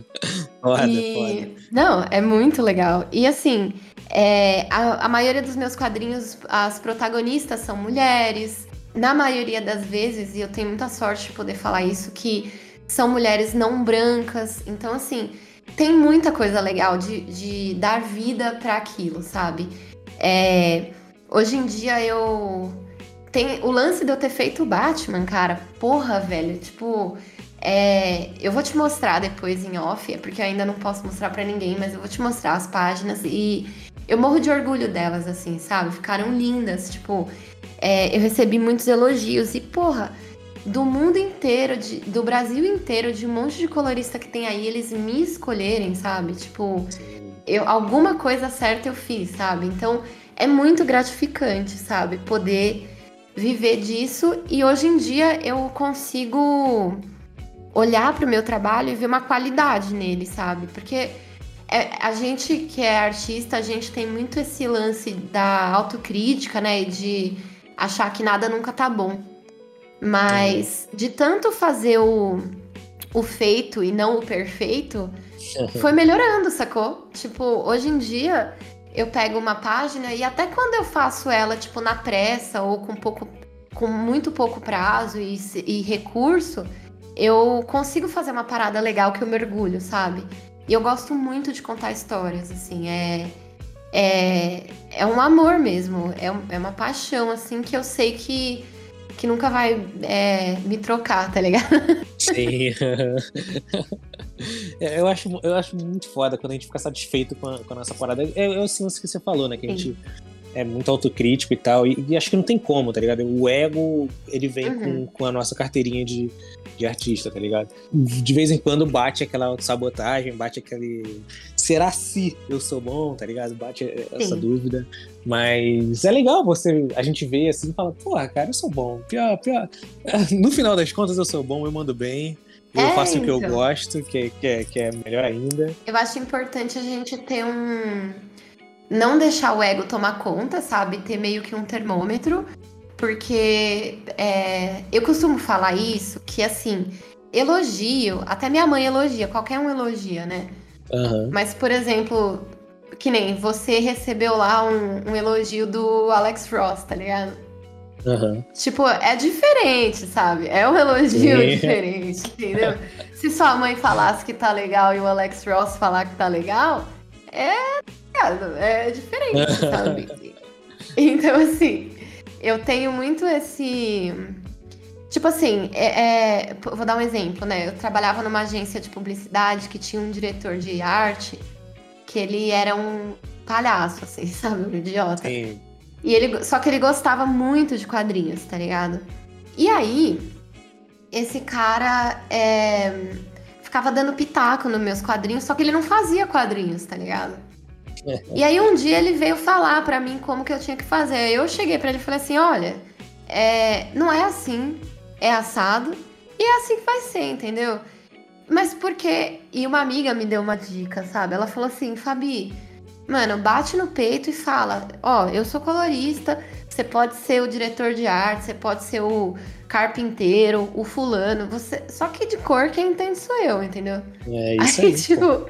foda, e... foda. Não, é muito legal. E assim, é, a, a maioria dos meus quadrinhos, as protagonistas são mulheres na maioria das vezes, e eu tenho muita sorte de poder falar isso, que são mulheres não brancas. Então, assim, tem muita coisa legal de, de dar vida para aquilo, sabe? É, hoje em dia eu. Tem o lance de eu ter feito o Batman, cara. Porra, velho. Tipo, é, eu vou te mostrar depois em off, é porque eu ainda não posso mostrar para ninguém, mas eu vou te mostrar as páginas e eu morro de orgulho delas, assim, sabe? Ficaram lindas. Tipo, é, eu recebi muitos elogios. E, porra, do mundo inteiro, de, do Brasil inteiro, de um monte de colorista que tem aí, eles me escolherem, sabe? Tipo, eu, alguma coisa certa eu fiz, sabe? Então, é muito gratificante, sabe? Poder viver disso e hoje em dia eu consigo olhar para o meu trabalho e ver uma qualidade nele, sabe? Porque é, a gente que é artista, a gente tem muito esse lance da autocrítica, né? E de achar que nada nunca tá bom. Mas de tanto fazer o, o feito e não o perfeito, foi melhorando, sacou? Tipo, hoje em dia eu pego uma página e até quando eu faço ela, tipo, na pressa ou com pouco com muito pouco prazo e, e recurso, eu consigo fazer uma parada legal que eu mergulho, sabe? E eu gosto muito de contar histórias, assim, é. É, é um amor mesmo, é, é uma paixão, assim, que eu sei que, que nunca vai é, me trocar, tá ligado? Sim. eu, acho, eu acho muito foda quando a gente fica satisfeito com a, com a nossa parada. É, é o que você falou, né? Que a gente é muito autocrítico e tal. E, e, acho que não tem como, tá ligado? O ego, ele vem uhum. com, com a nossa carteirinha de, de artista, tá ligado? De vez em quando bate aquela sabotagem, bate aquele. Será se eu sou bom, tá ligado? Bate essa Sim. dúvida. Mas é legal você a gente vê assim e fala, porra, cara, eu sou bom. Pior, pior. No final das contas, eu sou bom, eu mando bem. Eu é, faço então. o que eu gosto, que, que, é, que é melhor ainda. Eu acho importante a gente ter um não deixar o ego tomar conta, sabe? Ter meio que um termômetro. Porque é, eu costumo falar isso, que assim, elogio, até minha mãe elogia, qualquer um elogia, né? Uhum. Mas, por exemplo, que nem você recebeu lá um, um elogio do Alex Frost, tá ligado? Uhum. Tipo, é diferente, sabe? É um elogio Sim. diferente, entendeu? Se sua mãe falasse que tá legal e o Alex Ross falar que tá legal, é é diferente, sabe? então, assim, eu tenho muito esse. Tipo assim, é, é, vou dar um exemplo, né? Eu trabalhava numa agência de publicidade que tinha um diretor de arte que ele era um palhaço, assim, sabe? Um idiota. Sim. E ele, só que ele gostava muito de quadrinhos, tá ligado? E aí, esse cara é, ficava dando pitaco nos meus quadrinhos, só que ele não fazia quadrinhos, tá ligado? E aí um dia ele veio falar para mim como que eu tinha que fazer. Aí eu cheguei para ele e falei assim, olha, é, não é assim, é assado e é assim que vai ser, entendeu? Mas porque e uma amiga me deu uma dica, sabe? Ela falou assim, Fabi, mano, bate no peito e fala, ó, oh, eu sou colorista, você pode ser o diretor de arte, você pode ser o carpinteiro, o fulano, você, só que de cor quem entende sou eu, entendeu? É isso aí. aí tipo,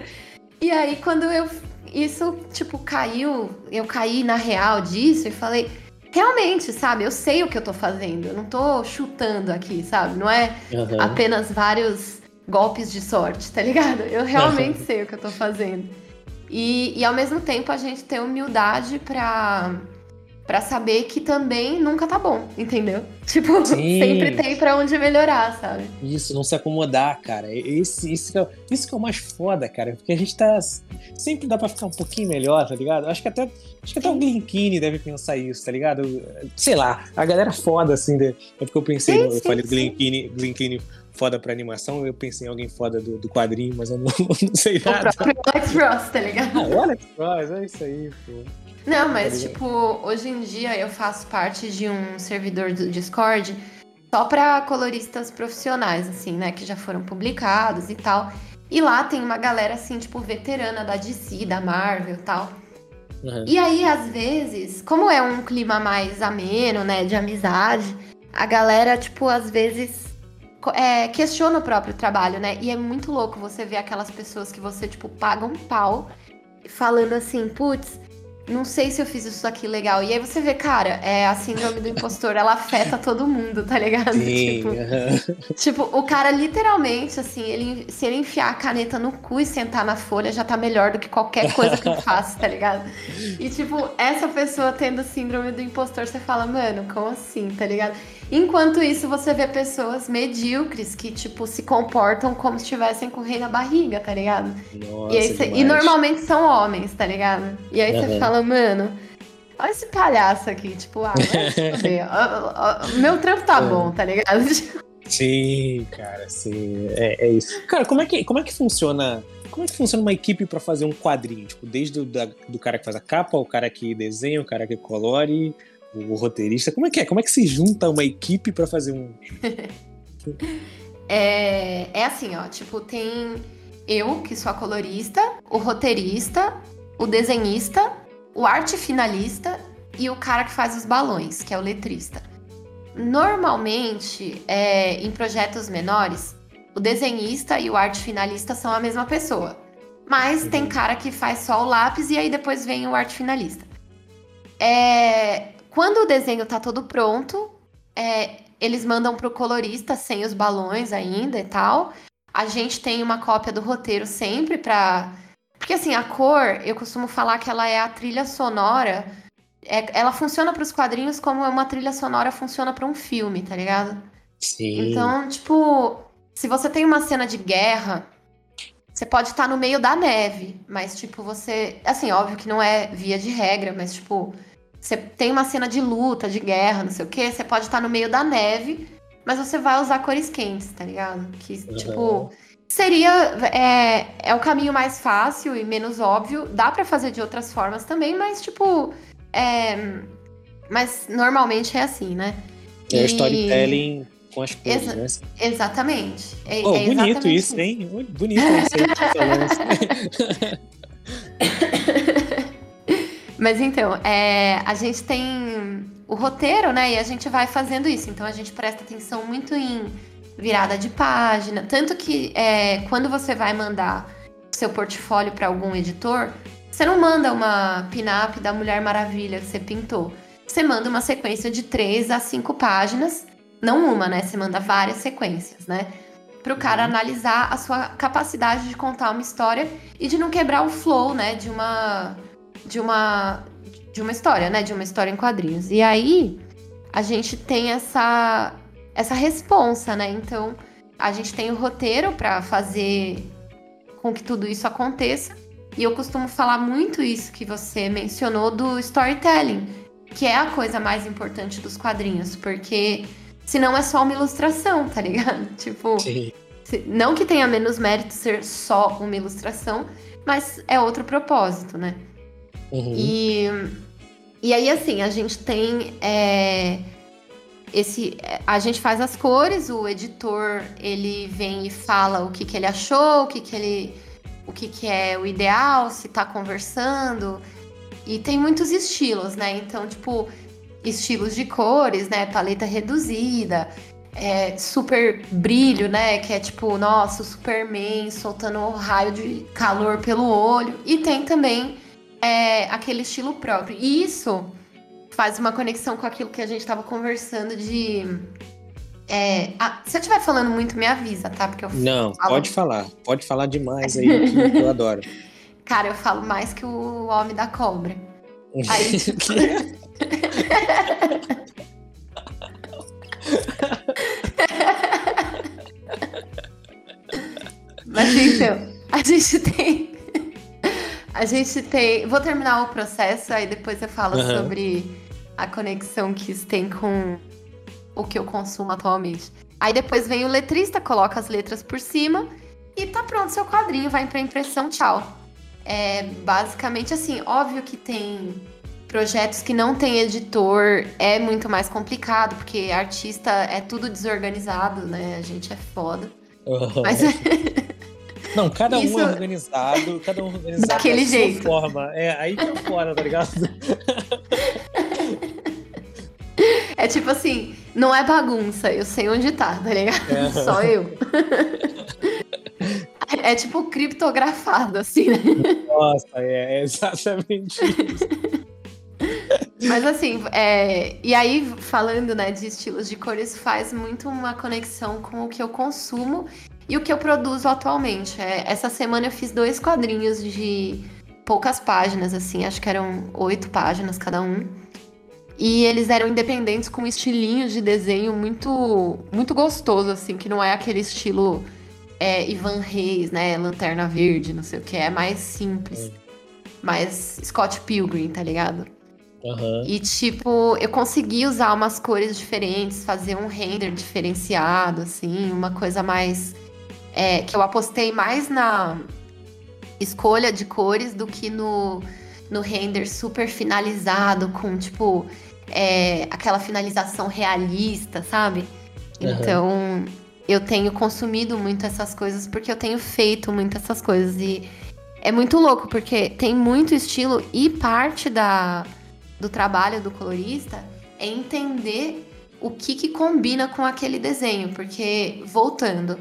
e aí quando eu isso, tipo, caiu. Eu caí na real disso e falei. Realmente, sabe? Eu sei o que eu tô fazendo. Eu não tô chutando aqui, sabe? Não é uhum. apenas vários golpes de sorte, tá ligado? Eu realmente sei o que eu tô fazendo. E, e ao mesmo tempo a gente tem humildade pra para saber que também nunca tá bom, entendeu? Tipo, Sim. sempre tem para onde melhorar, sabe? Isso, não se acomodar, cara. Esse, isso, que é, isso que é o mais foda, cara, porque a gente tá sempre dá para ficar um pouquinho melhor, tá ligado? Acho que até acho que até o Glinkini deve pensar isso, tá ligado? Sei lá, a galera foda assim, de, é porque eu pensei, sim, eu sim, falei do Glinkini, Glinkini foda pra animação, eu pensei em alguém foda do, do quadrinho, mas eu não, não sei nada. O Alex Ross, tá ligado? Ah, o Alex Ross, é isso aí, pô. Não, mas tipo, hoje em dia eu faço parte de um servidor do Discord só para coloristas profissionais, assim, né? Que já foram publicados e tal. E lá tem uma galera, assim, tipo, veterana da DC, da Marvel e tal. Uhum. E aí, às vezes, como é um clima mais ameno, né? De amizade, a galera, tipo, às vezes é, questiona o próprio trabalho, né? E é muito louco você ver aquelas pessoas que você, tipo, paga um pau falando assim, putz, não sei se eu fiz isso aqui legal. E aí você vê, cara, é a síndrome do impostor, ela afeta todo mundo, tá ligado? Sim. Tipo, tipo, o cara literalmente, assim, ele, se ele enfiar a caneta no cu e sentar na folha, já tá melhor do que qualquer coisa que ele faça, tá ligado? E, tipo, essa pessoa tendo síndrome do impostor, você fala, mano, como assim, tá ligado? Enquanto isso, você vê pessoas medíocres que, tipo, se comportam como se estivessem com o rei na barriga, tá ligado? Nossa, e, cê, e, normalmente são homens, tá ligado? E aí uhum. você fala, mano, olha esse palhaço aqui, tipo, ah, vai meu trampo tá é. bom, tá ligado? Sim, cara, sim. É, é, isso. Cara, como é que, como é que funciona. Como é que funciona uma equipe para fazer um quadrinho? Tipo, desde o da, do cara que faz a capa, o cara que desenha, o cara que colore, o roteirista. Como é que é? Como é que se junta uma equipe para fazer um. é, é assim, ó. Tipo, tem eu, que sou a colorista, o roteirista, o desenhista, o arte finalista e o cara que faz os balões, que é o letrista. Normalmente, é, em projetos menores, o desenhista e o arte finalista são a mesma pessoa. Mas uhum. tem cara que faz só o lápis e aí depois vem o arte finalista. É, quando o desenho tá todo pronto, é, eles mandam pro colorista sem os balões ainda e tal. A gente tem uma cópia do roteiro sempre pra. Porque assim, a cor, eu costumo falar que ela é a trilha sonora. É, ela funciona para os quadrinhos como uma trilha sonora funciona para um filme, tá ligado? Sim. Então, tipo, se você tem uma cena de guerra, você pode estar no meio da neve, mas, tipo, você. Assim, óbvio que não é via de regra, mas, tipo, você tem uma cena de luta, de guerra, não sei o quê, você pode estar no meio da neve, mas você vai usar cores quentes, tá ligado? Que, uhum. tipo. Seria. É, é o caminho mais fácil e menos óbvio. Dá para fazer de outras formas também, mas, tipo. É, mas normalmente é assim, né? É e... storytelling com as cores, Exa né? Exatamente. É, oh, é bonito exatamente isso, isso, hein? Bonito isso aí Mas então, é, a gente tem o roteiro, né? E a gente vai fazendo isso. Então a gente presta atenção muito em virada de página. Tanto que é, quando você vai mandar seu portfólio para algum editor, você não manda uma pin-up da Mulher Maravilha que você pintou. Você manda uma sequência de três a cinco páginas não uma, né? Você manda várias sequências, né? Para o cara uhum. analisar a sua capacidade de contar uma história e de não quebrar o flow, né? De uma, de uma, de uma história, né? De uma história em quadrinhos. E aí a gente tem essa, essa responsa, né? Então a gente tem o roteiro para fazer com que tudo isso aconteça. E eu costumo falar muito isso que você mencionou do storytelling, que é a coisa mais importante dos quadrinhos, porque Senão é só uma ilustração, tá ligado? Tipo. Sim. Não que tenha menos mérito ser só uma ilustração, mas é outro propósito, né? Uhum. E, e aí, assim, a gente tem. É, esse, a gente faz as cores, o editor ele vem e fala o que, que ele achou, o que, que ele. o que, que é o ideal, se tá conversando. E tem muitos estilos, né? Então, tipo, estilos de cores, né? Paleta reduzida, é, super brilho, né? Que é tipo, nossa, o Superman soltando um raio de calor pelo olho. E tem também é, aquele estilo próprio. E isso faz uma conexão com aquilo que a gente estava conversando de. É, ah, se eu estiver falando muito, me avisa, tá? Porque eu Não, falo... pode falar. Pode falar demais aí, que eu adoro. Cara, eu falo mais que o Homem da Cobra. Aí, tipo... Mas então, a gente tem. A gente tem. Vou terminar o processo, aí depois eu falo uhum. sobre a conexão que isso tem com o que eu consumo atualmente. Aí depois vem o letrista, coloca as letras por cima e tá pronto seu quadrinho, vai pra impressão, tchau. É basicamente assim, óbvio que tem projetos que não tem editor é muito mais complicado, porque artista é tudo desorganizado, né? A gente é foda. Uhum. Mas Não, cada Isso... um é organizado, cada um é organizado daquele jeito. forma. É, aí que é fora, tá ligado? É tipo assim, não é bagunça, eu sei onde tá, tá ligado? É. Só eu. É tipo criptografado, assim, né? Nossa, é, é exatamente isso. Mas assim, é... e aí falando né, de estilos de cores, faz muito uma conexão com o que eu consumo e o que eu produzo atualmente. É, essa semana eu fiz dois quadrinhos de poucas páginas, assim, acho que eram oito páginas cada um. E eles eram independentes com estilinhos de desenho muito muito gostoso, assim, que não é aquele estilo é, Ivan Reis, né? Lanterna Verde, não sei o que, é mais simples. É. Mais Scott Pilgrim, tá ligado? Uhum. E, tipo, eu consegui usar umas cores diferentes, fazer um render diferenciado, assim, uma coisa mais. É, que eu apostei mais na escolha de cores do que no, no render super finalizado, com, tipo, é, aquela finalização realista, sabe? Uhum. Então, eu tenho consumido muito essas coisas porque eu tenho feito muito essas coisas. E é muito louco, porque tem muito estilo e parte da, do trabalho do colorista é entender o que, que combina com aquele desenho. Porque, voltando,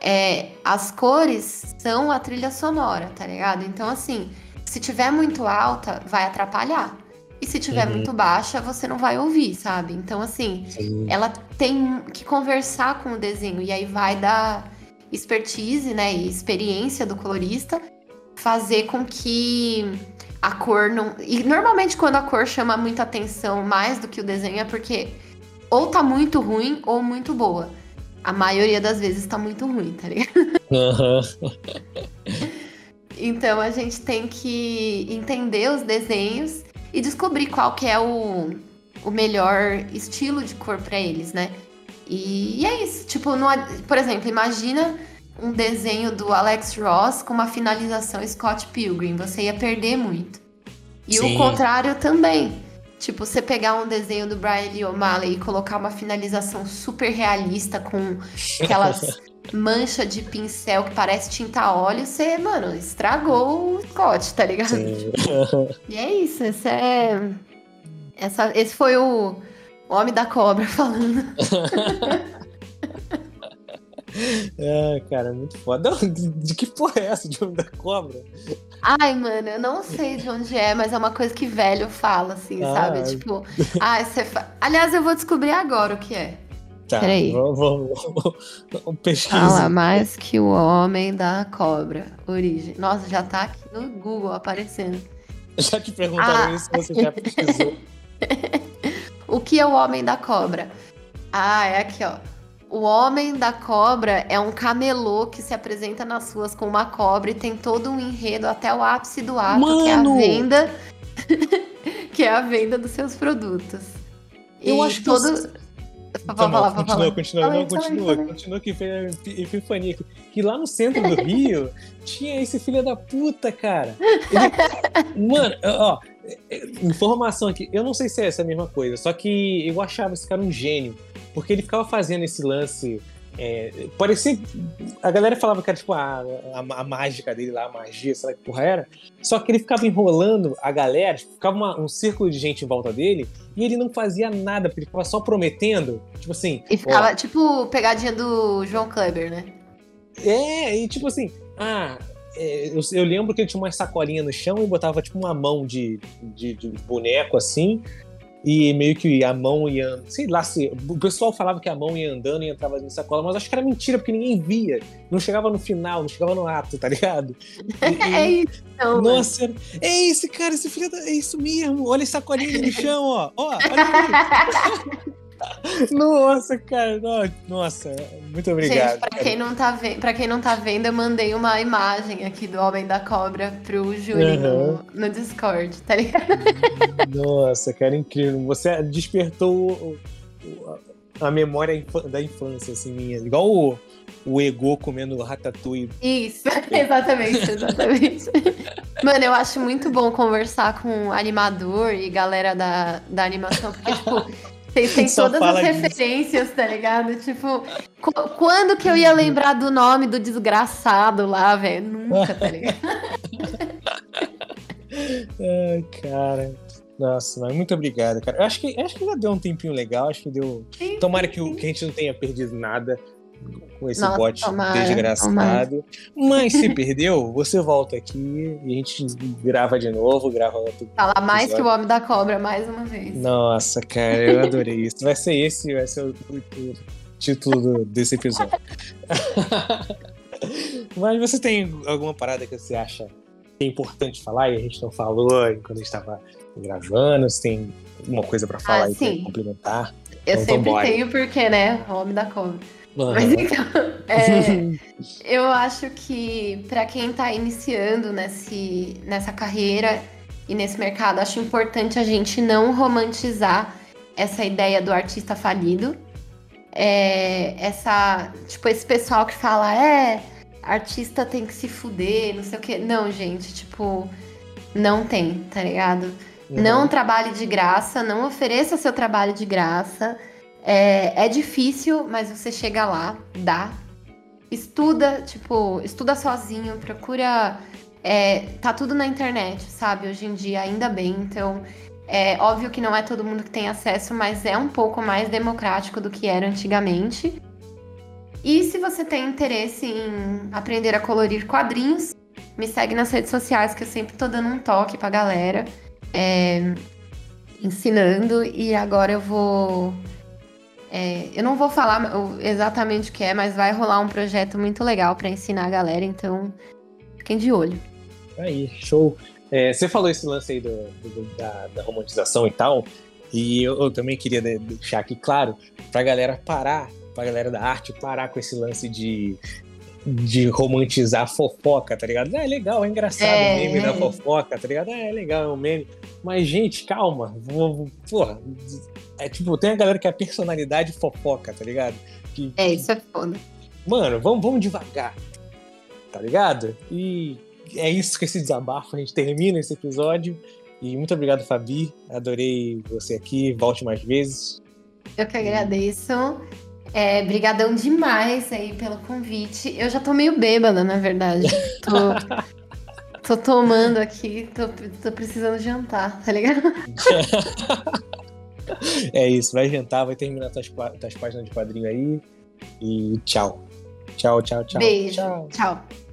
é, as cores são a trilha sonora, tá ligado? Então, assim, se tiver muito alta, vai atrapalhar. E se tiver uhum. muito baixa, você não vai ouvir, sabe? Então, assim, Sim. ela tem que conversar com o desenho. E aí vai dar expertise, né? E experiência do colorista fazer com que a cor não. E normalmente, quando a cor chama muita atenção mais do que o desenho, é porque ou tá muito ruim ou muito boa. A maioria das vezes tá muito ruim, tá ligado? Uhum. então a gente tem que entender os desenhos e descobrir qual que é o, o melhor estilo de cor para eles, né? E, e, é isso. Tipo, no, por exemplo, imagina um desenho do Alex Ross com uma finalização Scott Pilgrim. Você ia perder muito. E Sim. o contrário também. Tipo, você pegar um desenho do Brian Lee O'Malley e colocar uma finalização super realista com aquelas mancha de pincel que parece tinta óleo, você, mano, estragou o Scott, tá ligado? E é isso, esse é. Essa, esse foi o Homem da Cobra falando. É, cara, muito foda. De que porra é essa de Homem da Cobra? Ai, mano, eu não sei de onde é, mas é uma coisa que velho fala, assim, ah. sabe? Tipo, ah, você fa... Aliás, eu vou descobrir agora o que é. Tá, Peraí. Vamos, vamos, vamos pesquisar. Fala mais que o homem da cobra. Origem. Nossa, já tá aqui no Google aparecendo. Já te perguntaram ah. isso, você já pesquisou. o que é o homem da cobra? Ah, é aqui, ó. O homem da cobra é um camelô que se apresenta nas ruas com uma cobra e tem todo um enredo até o ápice do ato, Mano! que é a venda. que é a venda dos seus produtos. Eu e acho todo... que. Vamos tá falar, continua, falar. continua, não, continua, continua que foi epifania. Que lá no centro do Rio tinha esse filho da puta, cara. Ele, mano, ó, informação aqui, eu não sei se é essa a mesma coisa, só que eu achava esse cara um gênio, porque ele ficava fazendo esse lance é, parecia. A galera falava que era tipo a, a, a, mágica dele lá, a magia, sei lá que porra era. Só que ele ficava enrolando a galera, ficava uma, um círculo de gente em volta dele e ele não fazia nada, porque ele ficava só prometendo. Tipo assim. E ficava, ó, tipo, pegadinha do João Kleber, né? É, e tipo assim, ah. É, eu, eu, lembro que ele tinha uma sacolinha no chão e botava tipo uma mão de, de, de boneco assim, e meio que a mão ia. Sei lá se. O pessoal falava que a mão ia andando e entrava na sacola, mas acho que era mentira, porque ninguém via. Não chegava no final, não chegava no ato, tá ligado? E, é isso. Não, nossa, é esse cara, esse filho da. É isso mesmo. Olha essa sacolinha no chão, ó. Ó, olha. Nossa, cara, nossa, muito obrigado. Gente, pra quem, não tá ve pra quem não tá vendo, eu mandei uma imagem aqui do Homem da Cobra pro Júlio uhum. no, no, Discord, tá ligado? Nossa, cara, incrível. Você despertou a memória da infância, assim, minha. Igual o, o Ego comendo ratatouille. Isso, exatamente, exatamente. Mano, eu acho muito bom conversar com animador e galera da, da animação, porque, tipo vocês têm todas as referências, disso. tá ligado? Tipo, quando que eu ia lembrar do nome do desgraçado lá, velho? Nunca, tá ligado? Ai, cara. Nossa, mas muito obrigado, cara. Eu acho que, acho que já deu um tempinho legal, acho que deu. Sim, Tomara que, que a gente não tenha perdido nada com esse Nossa, bot tomara, desgraçado. Tomara. Mas se perdeu, você volta aqui e a gente grava de novo, grava outro. Fala mais que o Homem da Cobra, mais uma vez. Nossa, cara, eu adorei isso. Vai ser esse, vai ser o, o título desse episódio. Mas você tem alguma parada que você acha que é importante falar e a gente não falou quando a gente estava gravando? Você tem alguma coisa para falar ah, e complementar? Eu então, sempre vambora. tenho, porque, né? Homem da Cobra. Uhum. Mas então, é, eu acho que para quem está iniciando nesse, nessa carreira e nesse mercado, acho importante a gente não romantizar essa ideia do artista falido. É, essa, tipo, esse pessoal que fala, é, artista tem que se fuder, não sei o quê. Não, gente, tipo, não tem, tá ligado? Uhum. Não trabalhe de graça, não ofereça seu trabalho de graça. É, é difícil, mas você chega lá, dá. Estuda, tipo, estuda sozinho, procura. É, tá tudo na internet, sabe? Hoje em dia, ainda bem. Então, é óbvio que não é todo mundo que tem acesso, mas é um pouco mais democrático do que era antigamente. E se você tem interesse em aprender a colorir quadrinhos, me segue nas redes sociais que eu sempre tô dando um toque pra galera, é, ensinando. E agora eu vou. É, eu não vou falar exatamente o que é, mas vai rolar um projeto muito legal para ensinar a galera, então fiquem de olho. Aí, show. É, você falou esse lance aí do, do, da, da, romantização e tal, e eu, eu, também queria deixar aqui claro pra galera parar pra galera da arte parar com esse lance de, de romantizar a fofoca, tá ligado? Ah, é legal, é engraçado é, o meme da fofoca, tá ligado? Ah, é legal, é um meme. Mas, gente, calma. Porra, é tipo, tem a galera que é a personalidade fofoca, tá ligado? Que, é, isso é foda. Mano, vamos, vamos devagar, tá ligado? E é isso com esse desabafo. A gente termina esse episódio. E muito obrigado, Fabi. Adorei você aqui. Volte mais vezes. Eu que agradeço. É, brigadão demais aí pelo convite. Eu já tô meio bêbada, na verdade. Tô, tô tomando aqui, tô, tô precisando jantar, tá ligado? é isso, vai jantar, vai terminar tuas, tuas páginas de quadrinho aí. E tchau. Tchau, tchau, tchau. Beijo. tchau. tchau.